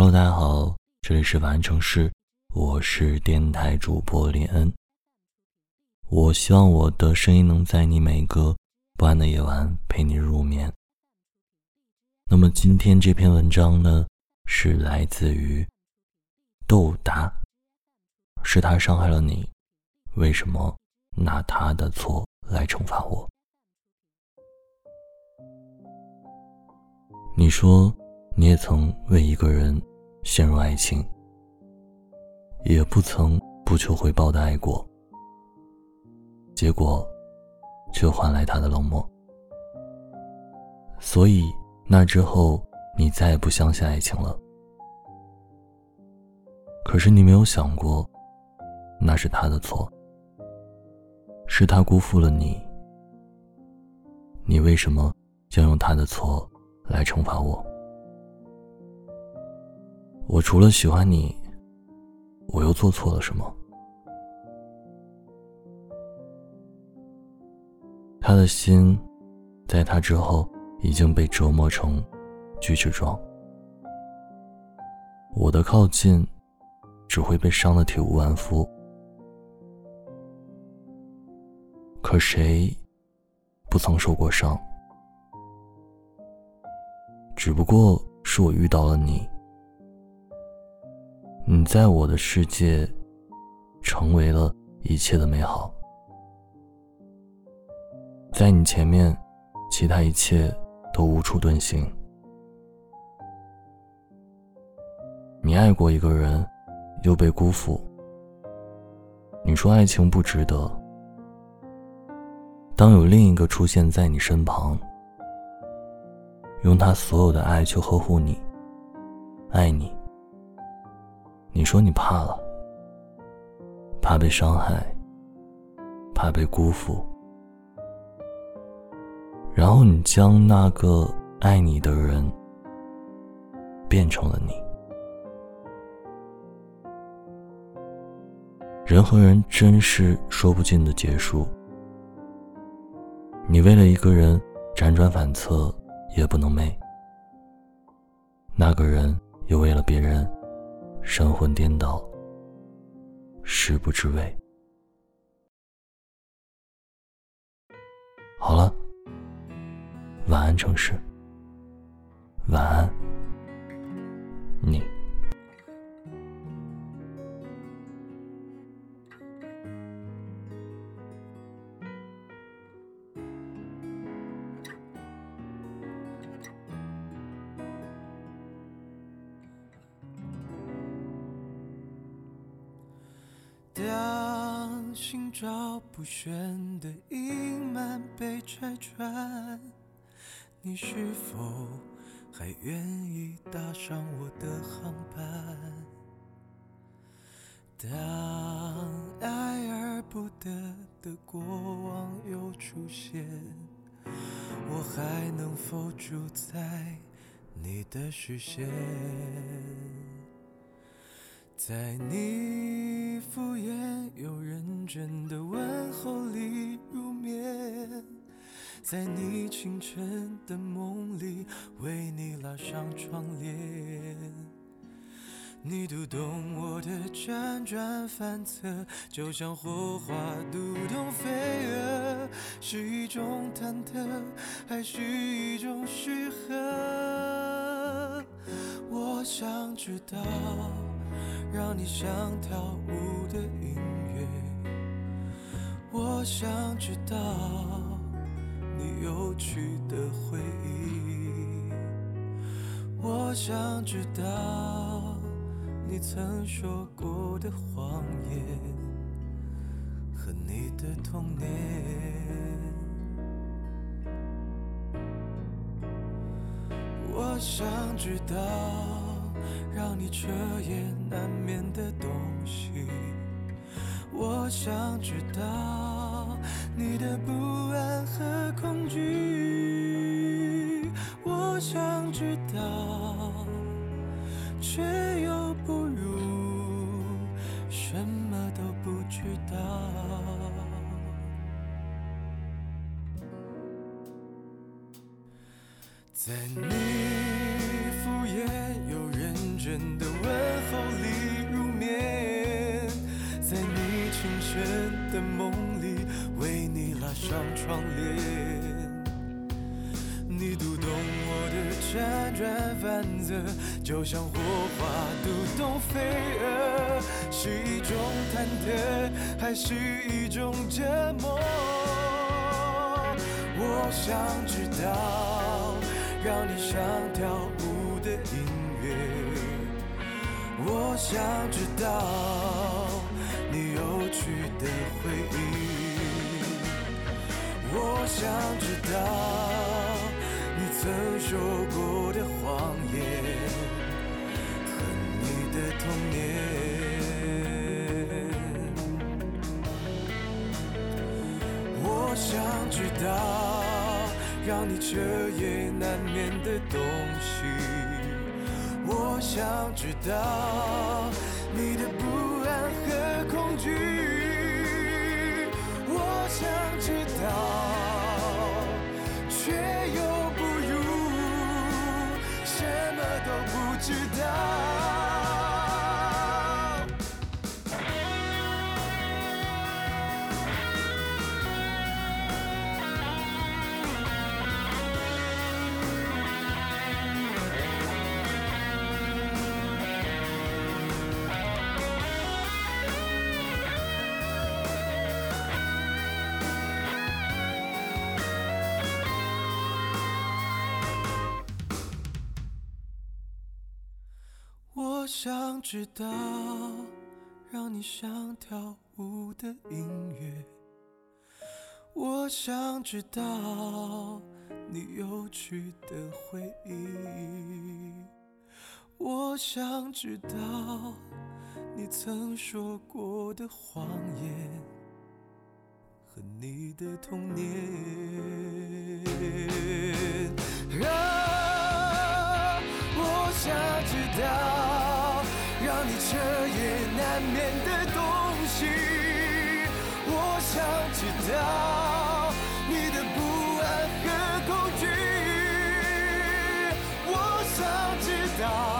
Hello，大家好，这里是晚安城市，我是电台主播林恩。我希望我的声音能在你每个不安的夜晚陪你入眠。那么今天这篇文章呢，是来自于豆达，是他伤害了你，为什么拿他的错来惩罚我？你说。你也曾为一个人陷入爱情，也不曾不求回报的爱过，结果却换来他的冷漠。所以那之后，你再也不相信爱情了。可是你没有想过，那是他的错，是他辜负了你。你为什么将用他的错来惩罚我？我除了喜欢你，我又做错了什么？他的心，在他之后已经被折磨成锯齿状。我的靠近，只会被伤得体无完肤。可谁，不曾受过伤？只不过是我遇到了你。你在我的世界，成为了一切的美好。在你前面，其他一切都无处遁形。你爱过一个人，又被辜负。你说爱情不值得。当有另一个出现在你身旁，用他所有的爱去呵护你，爱你。说你怕了，怕被伤害，怕被辜负，然后你将那个爱你的人变成了你。人和人真是说不尽的结束。你为了一个人辗转反侧，夜不能寐；那个人又为了别人。神魂颠倒，食不知味。好了，晚安城市，晚安照不宣的阴霾被拆穿，你是否还愿意搭上我的航班？当爱而不得的过往又出现，我还能否住在你的视线？在你敷衍又认真的问候里入眠，在你清晨的梦里为你拉上窗帘，你读懂我的辗转反侧，就像火花读懂飞蛾，是一种忐忑，还是一种适合？我想知道。让你想跳舞的音乐，我想知道你有趣的回忆，我想知道你曾说过的谎言。和你的童年，我想知道。让你彻夜难眠的东西，我想知道你的不安和恐惧，我想知道，却又不如什么都不知道，在你辗转反侧，就像火花读懂飞蛾，是一种忐忑，还是一种折磨？我想知道，让你想跳舞的音乐。我想知道，你有趣的回忆。我想知道。曾说过的谎言和你的童年，我想知道让你彻夜难眠的东西，我想知道你的不安和恐惧，我想知道，却知道。想知道让你想跳舞的音乐，我想知道你有趣的回忆，我想知道你曾说过的谎言和你的童年。啊，我想知道。让你彻夜难眠的东西，我想知道你的不安和恐惧，我想知道。